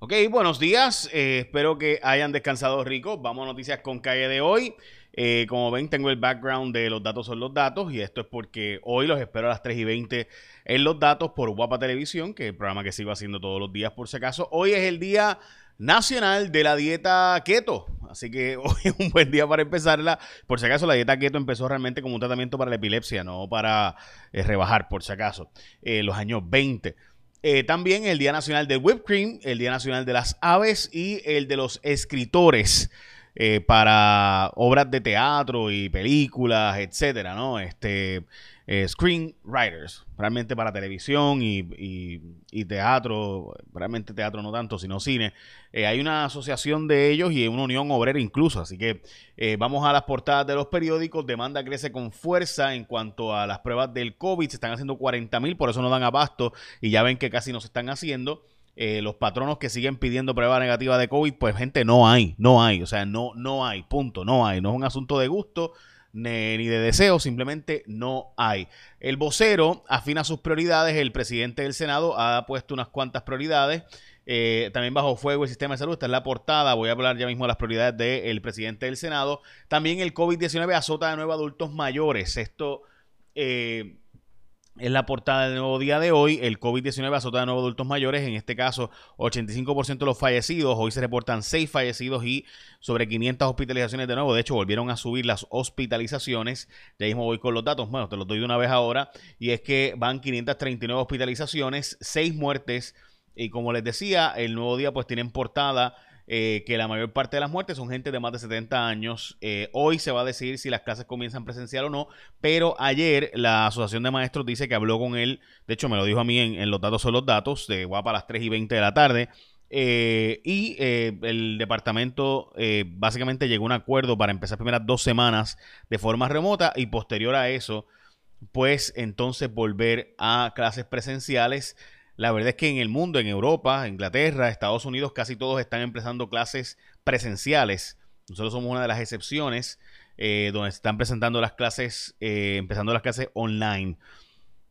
Ok, buenos días. Eh, espero que hayan descansado rico. Vamos a noticias con calle de hoy. Eh, como ven, tengo el background de los datos son los datos y esto es porque hoy los espero a las 3 y 20 en los datos por Guapa Televisión, que es el programa que sigo haciendo todos los días por si acaso. Hoy es el día nacional de la dieta keto, así que hoy es un buen día para empezarla. Por si acaso, la dieta keto empezó realmente como un tratamiento para la epilepsia, no para eh, rebajar, por si acaso, los años 20. Eh, también el Día Nacional del Whipped Cream, el Día Nacional de las Aves y el de los escritores eh, para obras de teatro y películas, etcétera, ¿no? Este, eh, screenwriters, realmente para televisión y, teatro, realmente teatro no tanto, sino cine. Eh, hay una asociación de ellos y una unión obrera incluso, así que eh, vamos a las portadas de los periódicos, demanda crece con fuerza en cuanto a las pruebas del COVID, se están haciendo 40 mil, por eso no dan abasto y ya ven que casi no se están haciendo. los patronos que siguen pidiendo prueba negativa de COVID, pues gente, no hay, no hay, o sea, no, no hay, punto, no hay, no es un asunto de gusto, ni de deseo, simplemente no hay. El vocero afina sus prioridades, el presidente del Senado ha puesto unas cuantas prioridades. Eh, también bajo fuego el sistema de salud, está en la portada, voy a hablar ya mismo de las prioridades del presidente del Senado. También el COVID-19 azota de nuevo adultos mayores. Esto eh, en la portada del nuevo día de hoy, el COVID-19 azota de nuevo adultos mayores, en este caso 85% de los fallecidos, hoy se reportan 6 fallecidos y sobre 500 hospitalizaciones de nuevo, de hecho volvieron a subir las hospitalizaciones, ya mismo voy con los datos, bueno, te los doy de una vez ahora, y es que van 539 hospitalizaciones, 6 muertes, y como les decía, el nuevo día pues tienen portada eh, que la mayor parte de las muertes son gente de más de 70 años. Eh, hoy se va a decidir si las clases comienzan presencial o no, pero ayer la Asociación de Maestros dice que habló con él, de hecho me lo dijo a mí en, los datos son los datos, de guapa a las 3 y 20 de la tarde. Eh, y el departamento básicamente llegó a un acuerdo para empezar primeras dos semanas de forma remota y posterior a eso, pues entonces volver a clases presenciales. La verdad es que en el mundo, en Europa, Inglaterra, Estados Unidos, casi todos están empezando clases presenciales. Nosotros somos una de las excepciones eh, donde se están presentando las clases, eh, empezando las clases online.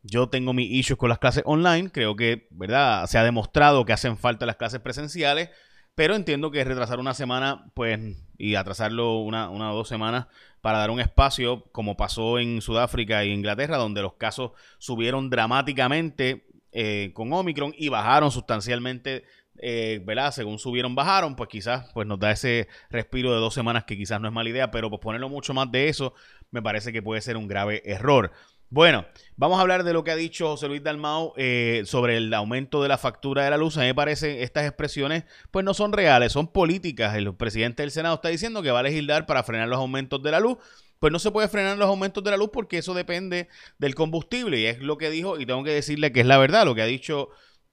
Yo tengo mis issues con las clases online. Creo que, ¿verdad? Se ha demostrado que hacen falta las clases presenciales. Pero entiendo que retrasar una semana, pues, y atrasarlo una, una o dos semanas para dar un espacio, como pasó en Sudáfrica e Inglaterra, donde los casos subieron dramáticamente eh, con Omicron y bajaron sustancialmente, eh, ¿verdad? Según subieron, bajaron, pues quizás pues nos da ese respiro de dos semanas que quizás no es mala idea, pero pues ponerlo mucho más de eso me parece que puede ser un grave error. Bueno, vamos a hablar de lo que ha dicho José Luis Dalmau eh, sobre el aumento de la factura de la luz. A mí me parece estas expresiones pues no son reales, son políticas. El presidente del Senado está diciendo que va a legislar para frenar los aumentos de la luz pues no se puede frenar los aumentos de la luz porque eso depende del combustible y es lo que dijo y tengo que decirle que es la verdad, lo que ha dicho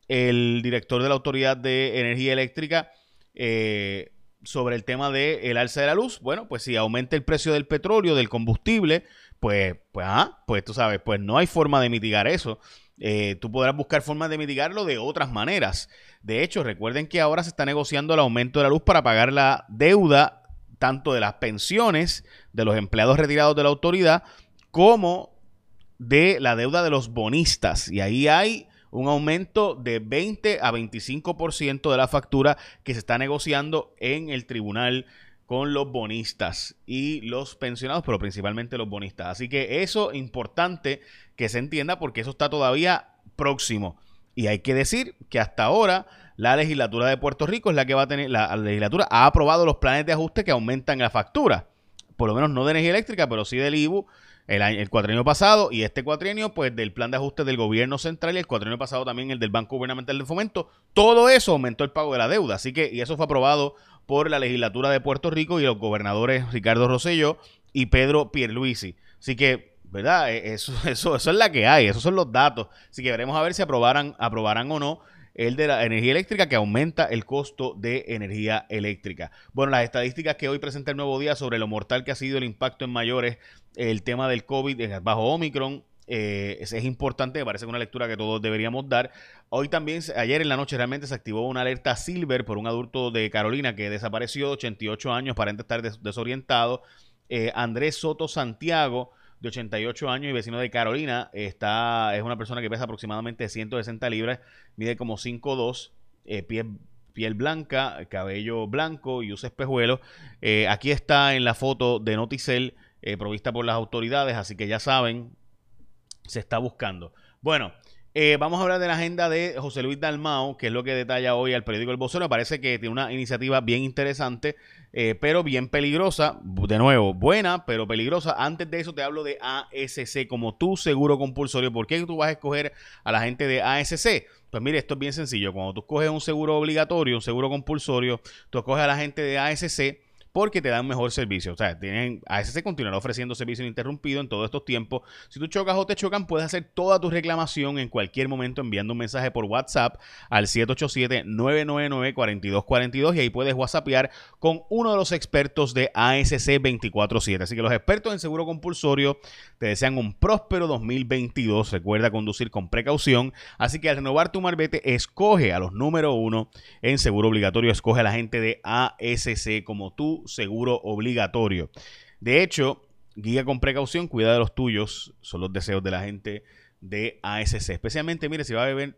el director de la Autoridad de Energía Eléctrica eh, sobre el tema del el alza de la luz. Bueno, pues si aumenta el precio del petróleo, del combustible, pues, pues, ah, pues tú sabes, pues no hay forma de mitigar eso. Eh, tú podrás buscar formas de mitigarlo de otras maneras. De hecho, recuerden que ahora se está negociando el aumento de la luz para pagar la deuda tanto de las pensiones de los empleados retirados de la autoridad como de la deuda de los bonistas. Y ahí hay un aumento de 20 a 25% de la factura que se está negociando en el tribunal con los bonistas y los pensionados, pero principalmente los bonistas. Así que eso es importante que se entienda porque eso está todavía próximo. Y hay que decir que hasta ahora la legislatura de Puerto Rico es la que va a tener, la legislatura ha aprobado los planes de ajuste que aumentan la factura. Por lo menos no de energía eléctrica, pero sí del IBU el, el cuatrienio pasado y este cuatrienio, pues del plan de ajuste del gobierno central y el cuatrienio pasado también el del Banco Gubernamental de Fomento. Todo eso aumentó el pago de la deuda. Así que, y eso fue aprobado por la legislatura de Puerto Rico y los gobernadores Ricardo Rosselló y Pedro Pierluisi. Así que, ¿verdad? E, eso, eso, eso es la que hay, esos son los datos. Así que veremos a ver si aprobarán, aprobarán o no el de la energía eléctrica que aumenta el costo de energía eléctrica. Bueno, las estadísticas que hoy presenta el nuevo día sobre lo mortal que ha sido el impacto en mayores, el tema del COVID eh, bajo Omicron, eh, es, importante, me parece una lectura que todos deberíamos dar. Hoy también, ayer en la noche realmente se activó una alerta Silver por un adulto de Carolina que desapareció, 88 años, aparente estar desorientado. Eh, Andrés Soto Santiago de 88 años y vecino de Carolina. Está, es una persona que pesa aproximadamente 160 libras, mide como 5'2, eh, pies piel blanca, cabello blanco y usa espejuelos. Eh, aquí está en la foto de Noticel eh, provista por las autoridades, así que ya saben, se está buscando. Bueno, eh, vamos a hablar de la agenda de José Luis Dalmao, que es lo que detalla hoy al periódico El Vocero. Parece que tiene una iniciativa bien interesante, eh, pero bien peligrosa. De nuevo, buena, pero peligrosa. Antes de eso te hablo de ASC como tu seguro compulsorio. ¿Por qué tú vas a escoger a la gente de ASC? Pues mire, esto es bien sencillo. Cuando tú escoges un seguro obligatorio, un seguro compulsorio, tú escoges a la gente de ASC porque te dan mejor servicio. O sea, tienen, ASC continuará ofreciendo servicio ininterrumpido en todos estos tiempos. Si tú chocas o te chocan, puedes hacer toda tu reclamación en cualquier momento enviando un mensaje por WhatsApp al 787-999-4242 y ahí puedes WhatsAppear con uno de los expertos de ASC 24-7. Así que los expertos en seguro compulsorio te desean un próspero 2022. Recuerda conducir con precaución. Así que al renovar tu marbete, escoge a los número uno en seguro obligatorio. Escoge a la gente de ASC como tú seguro obligatorio. De hecho, guía con precaución, cuida de los tuyos, son los deseos de la gente de ASC. Especialmente, mire, si va a beber,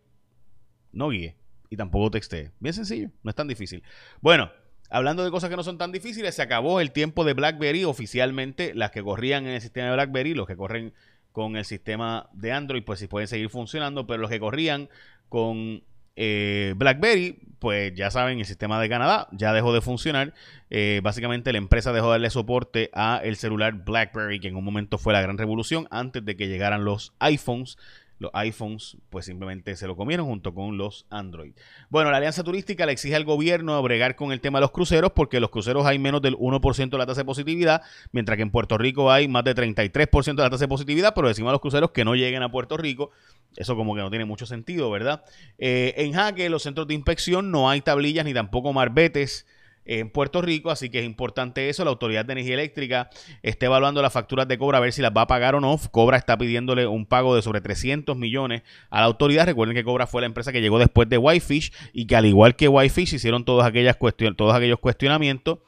no guíe y tampoco texte. Bien sencillo, no es tan difícil. Bueno, hablando de cosas que no son tan difíciles, se acabó el tiempo de BlackBerry oficialmente. Las que corrían en el sistema de BlackBerry, los que corren con el sistema de Android, pues sí pueden seguir funcionando, pero los que corrían con eh, BlackBerry, pues ya saben, el sistema de Canadá ya dejó de funcionar. Eh, básicamente la empresa dejó de darle soporte a el celular BlackBerry, que en un momento fue la gran revolución antes de que llegaran los iPhones los iPhones pues simplemente se lo comieron junto con los Android. Bueno, la alianza turística le exige al gobierno abregar con el tema de los cruceros porque los cruceros hay menos del 1% de la tasa de positividad, mientras que en Puerto Rico hay más de 33% de la tasa de positividad, pero decimos a los cruceros que no lleguen a Puerto Rico. Eso como que no tiene mucho sentido, ¿verdad? Eh, en Jaque, los centros de inspección, no hay tablillas ni tampoco marbetes en Puerto Rico, así que es importante eso. La Autoridad de Energía Eléctrica está evaluando las facturas de Cobra a ver si las va a pagar o no. Cobra está pidiéndole un pago de sobre 300 millones a la autoridad. Recuerden que Cobra fue la empresa que llegó después de Whitefish y que al igual que Whitefish hicieron todas aquellas todos aquellos cuestionamientos.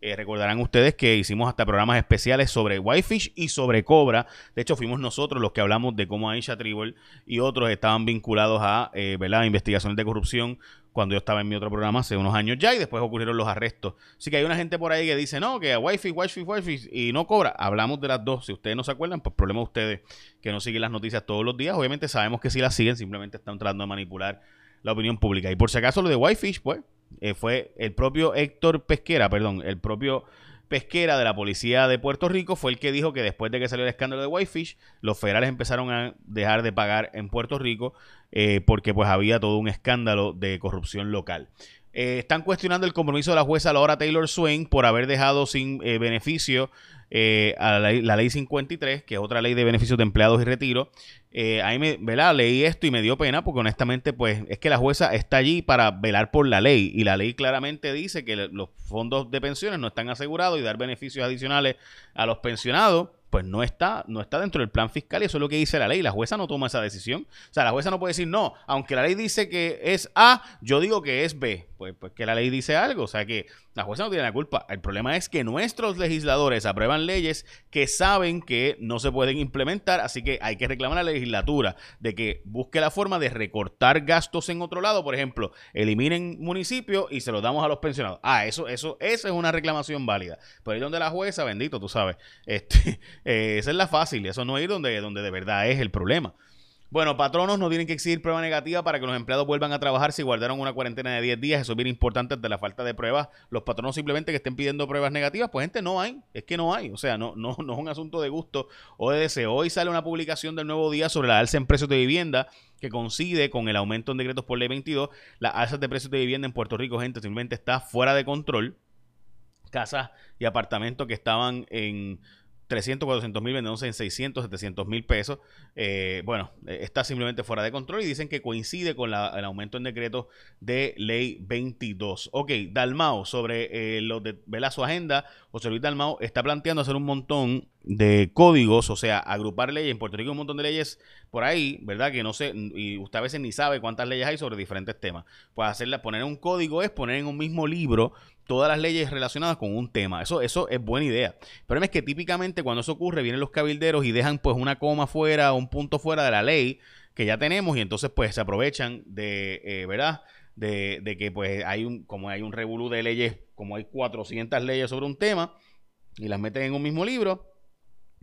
Eh, recordarán ustedes que hicimos hasta programas especiales sobre Whitefish y sobre Cobra. De hecho, fuimos nosotros los que hablamos de cómo Aisha Tribble y otros estaban vinculados a eh, investigaciones de corrupción cuando yo estaba en mi otro programa hace unos años ya y después ocurrieron los arrestos. Así que hay una gente por ahí que dice, no, que Wi-Fi, Wi-Fi, Wi-Fi y no cobra. Hablamos de las dos. Si ustedes no se acuerdan, pues problema de ustedes que no siguen las noticias todos los días. Obviamente sabemos que si las siguen, simplemente están tratando de manipular la opinión pública. Y por si acaso lo de Wi-Fi, pues, eh, fue el propio Héctor Pesquera, perdón, el propio pesquera de la policía de Puerto Rico fue el que dijo que después de que salió el escándalo de Whitefish, los federales empezaron a dejar de pagar en Puerto Rico eh, porque pues había todo un escándalo de corrupción local. Eh, están cuestionando el compromiso de la jueza Laura Taylor Swain por haber dejado sin eh, beneficio a la, la, ley 53, que es otra ley de beneficios de empleados y retiro, eh, ahí me, ¿verdad? leí esto y me dio pena porque honestamente pues es que la jueza está allí para velar por la ley y la ley claramente dice que los fondos de pensiones no están asegurados y dar beneficios adicionales a los pensionados pues no está, no está dentro del plan fiscal y eso es lo que dice la ley. La jueza no toma esa decisión. O sea, la jueza no puede decir, no, aunque la ley dice que es A, yo digo que es B. Pues, pues que la ley dice algo. O sea que la jueza no tiene la culpa. El problema es que nuestros legisladores aprueban leyes que saben que no se pueden implementar, así que hay que reclamar a la legislatura de que busque la forma de recortar gastos en otro lado. Por ejemplo, eliminen municipios y se los damos a los pensionados. Ah, eso, eso, esa es una reclamación válida. Pero ahí donde la jueza, bendito, tú sabes, este, eh, esa es la fácil, eso no es donde, donde de verdad es el problema. Bueno, patronos no tienen que exigir prueba negativa para que los empleados vuelvan a trabajar si guardaron una cuarentena de 10 días. Eso es bien importante de la falta de pruebas. Los patronos simplemente que estén pidiendo pruebas negativas, pues gente no hay. Es que no hay. O sea, no, no, no es un asunto de gusto o de deseo. Hoy sale una publicación del nuevo día sobre la alza en precios de vivienda que coincide con el aumento en decretos por ley 22. La alza de precios de vivienda en Puerto Rico, gente, simplemente está fuera de control. Casas y apartamentos que estaban en 300, 400 mil vendiéndose en 600, 700 mil pesos. Eh, bueno, eh, está simplemente fuera de control y dicen que coincide con el aumento en decreto de ley 22. Ok, Dalmao, sobre eh, lo de ¿verdad? su agenda, José Luis Dalmao está planteando hacer un montón de códigos, o sea, agrupar leyes. En Puerto Rico hay un montón de leyes por ahí, ¿verdad? Que no sé, y usted a veces ni sabe cuántas leyes hay sobre diferentes temas. Pues hacerla, poner un código es poner en un mismo libro todas las leyes relacionadas con un tema. Eso, eso es buena idea. Problema es que típicamente cuando eso ocurre, vienen los cabilderos y dejan pues una coma fuera, un punto fuera de la ley que ya tenemos y entonces pues se aprovechan de, eh, ¿verdad? De, de, que pues hay un, como hay un revolú de leyes, como hay 400 leyes sobre un tema y las meten en un mismo libro,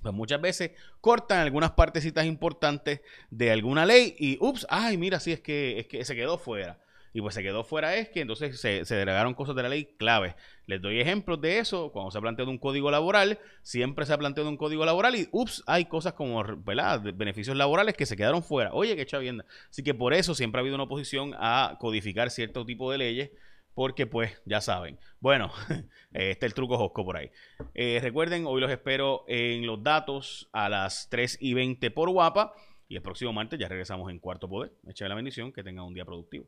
pues muchas veces cortan algunas partecitas importantes de alguna ley y, ups, ay, mira, sí, es que, es que se quedó fuera. Y pues se quedó fuera es que entonces se, delegaron cosas de la ley claves. Les doy ejemplos de eso. Cuando se ha planteado un código laboral, siempre se ha planteado un código laboral y, ups, hay cosas como, ¿verdad? beneficios laborales que se quedaron fuera. Oye, qué chavienda. Así que por eso siempre ha habido una oposición a codificar cierto tipo de leyes porque pues ya saben. Bueno, está el truco Josco por ahí. Eh, recuerden, hoy los espero en los datos a las 3 y 20 por guapa y el próximo martes ya regresamos en Cuarto Poder. Echa la bendición, que tengan un día productivo.